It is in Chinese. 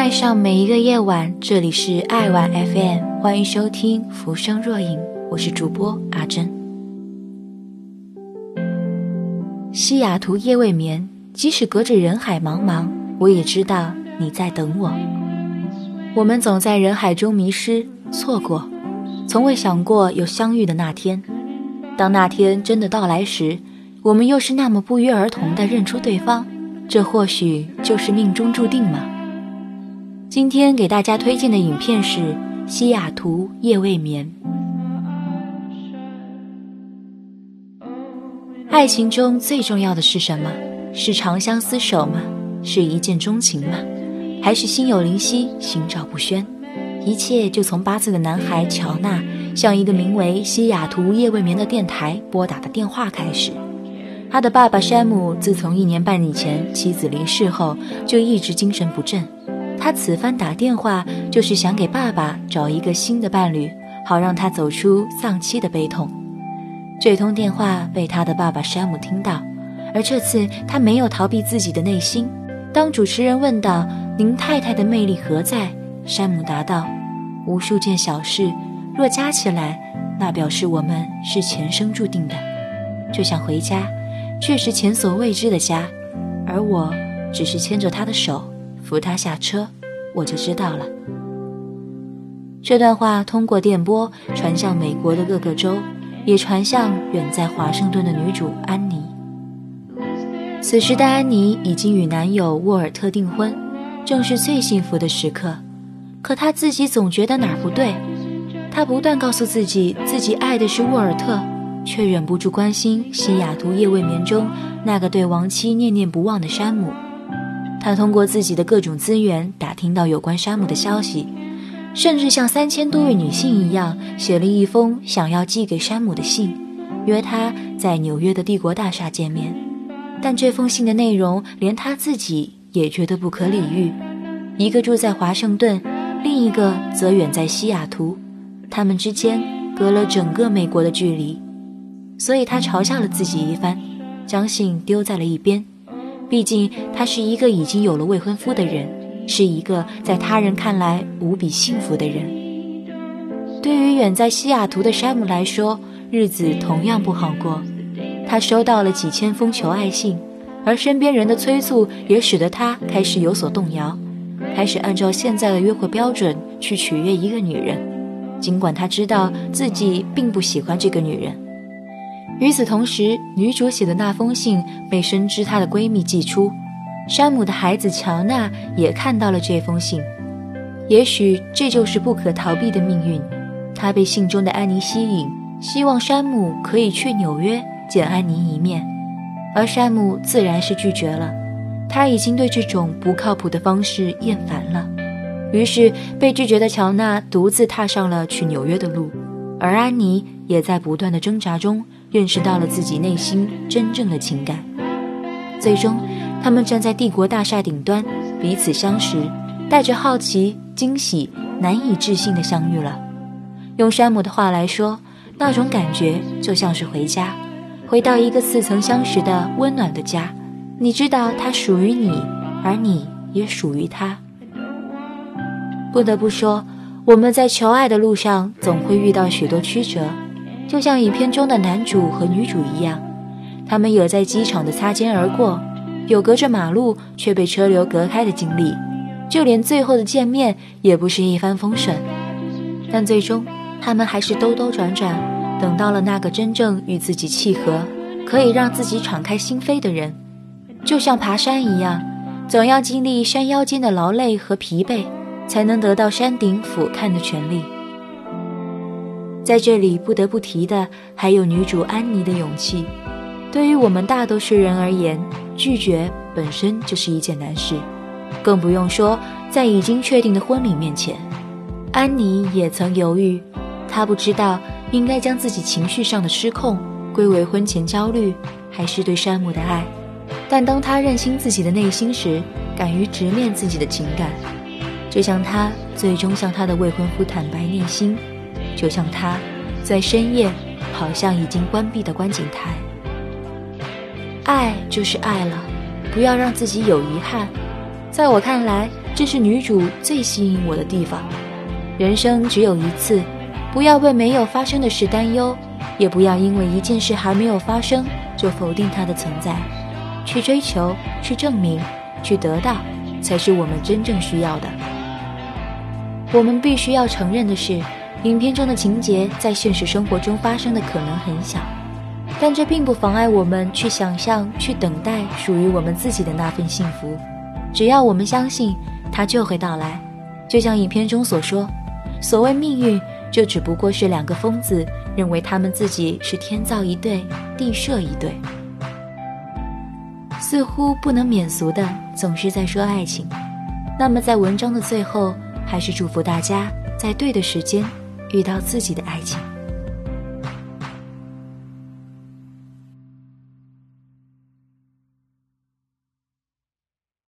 爱上每一个夜晚，这里是爱晚 FM，欢迎收听《浮生若影》，我是主播阿珍。西雅图夜未眠，即使隔着人海茫茫，我也知道你在等我。我们总在人海中迷失、错过，从未想过有相遇的那天。当那天真的到来时，我们又是那么不约而同地认出对方，这或许就是命中注定吗？今天给大家推荐的影片是《西雅图夜未眠》。爱情中最重要的是什么？是长相厮守吗？是一见钟情吗？还是心有灵犀，心照不宣？一切就从八岁的男孩乔纳向一个名为西雅图夜未眠的电台拨打的电话开始。他的爸爸山姆自从一年半以前妻子离世后，就一直精神不振。他此番打电话，就是想给爸爸找一个新的伴侣，好让他走出丧妻的悲痛。这通电话被他的爸爸山姆听到，而这次他没有逃避自己的内心。当主持人问道：“您太太的魅力何在？”山姆答道：“无数件小事，若加起来，那表示我们是前生注定的。就像回家，却是前所未知的家，而我只是牵着他的手。”扶他下车，我就知道了。这段话通过电波传向美国的各个州，也传向远在华盛顿的女主安妮。此时的安妮已经与男友沃尔特订婚，正是最幸福的时刻。可她自己总觉得哪儿不对。她不断告诉自己，自己爱的是沃尔特，却忍不住关心西雅图夜未眠中那个对亡妻念念不忘的山姆。他通过自己的各种资源打听到有关山姆的消息，甚至像三千多位女性一样写了一封想要寄给山姆的信，约他在纽约的帝国大厦见面。但这封信的内容连他自己也觉得不可理喻。一个住在华盛顿，另一个则远在西雅图，他们之间隔了整个美国的距离。所以他嘲笑了自己一番，将信丢在了一边。毕竟他是一个已经有了未婚夫的人，是一个在他人看来无比幸福的人。对于远在西雅图的山姆来说，日子同样不好过。他收到了几千封求爱信，而身边人的催促也使得他开始有所动摇，开始按照现在的约会标准去取悦一个女人，尽管他知道自己并不喜欢这个女人。与此同时，女主写的那封信被深知她的闺蜜寄出，山姆的孩子乔纳也看到了这封信。也许这就是不可逃避的命运。他被信中的安妮吸引，希望山姆可以去纽约见安妮一面，而山姆自然是拒绝了。他已经对这种不靠谱的方式厌烦了。于是，被拒绝的乔纳独自踏上了去纽约的路，而安妮也在不断的挣扎中。认识到了自己内心真正的情感，最终，他们站在帝国大厦顶端，彼此相识，带着好奇、惊喜、难以置信的相遇了。用山姆的话来说，那种感觉就像是回家，回到一个似曾相识的温暖的家。你知道它属于你，而你也属于他。不得不说，我们在求爱的路上总会遇到许多曲折。就像影片中的男主和女主一样，他们有在机场的擦肩而过，有隔着马路却被车流隔开的经历，就连最后的见面也不是一帆风顺。但最终，他们还是兜兜转转，等到了那个真正与自己契合、可以让自己敞开心扉的人。就像爬山一样，总要经历山腰间的劳累和疲惫，才能得到山顶俯瞰的权利。在这里不得不提的还有女主安妮的勇气。对于我们大多数人而言，拒绝本身就是一件难事，更不用说在已经确定的婚礼面前。安妮也曾犹豫，她不知道应该将自己情绪上的失控归为婚前焦虑，还是对山姆的爱。但当她认清自己的内心时，敢于直面自己的情感，就像她最终向她的未婚夫坦白内心。就像他，在深夜跑向已经关闭的观景台。爱就是爱了，不要让自己有遗憾。在我看来，这是女主最吸引我的地方。人生只有一次，不要为没有发生的事担忧，也不要因为一件事还没有发生就否定它的存在。去追求，去证明，去得到，才是我们真正需要的。我们必须要承认的是，影片中的情节在现实生活中发生的可能很小，但这并不妨碍我们去想象、去等待属于我们自己的那份幸福。只要我们相信，它就会到来。就像影片中所说，所谓命运，就只不过是两个疯子认为他们自己是天造一对，地设一对。似乎不能免俗的，总是在说爱情。那么在文章的最后。还是祝福大家在对的时间遇到自己的爱情。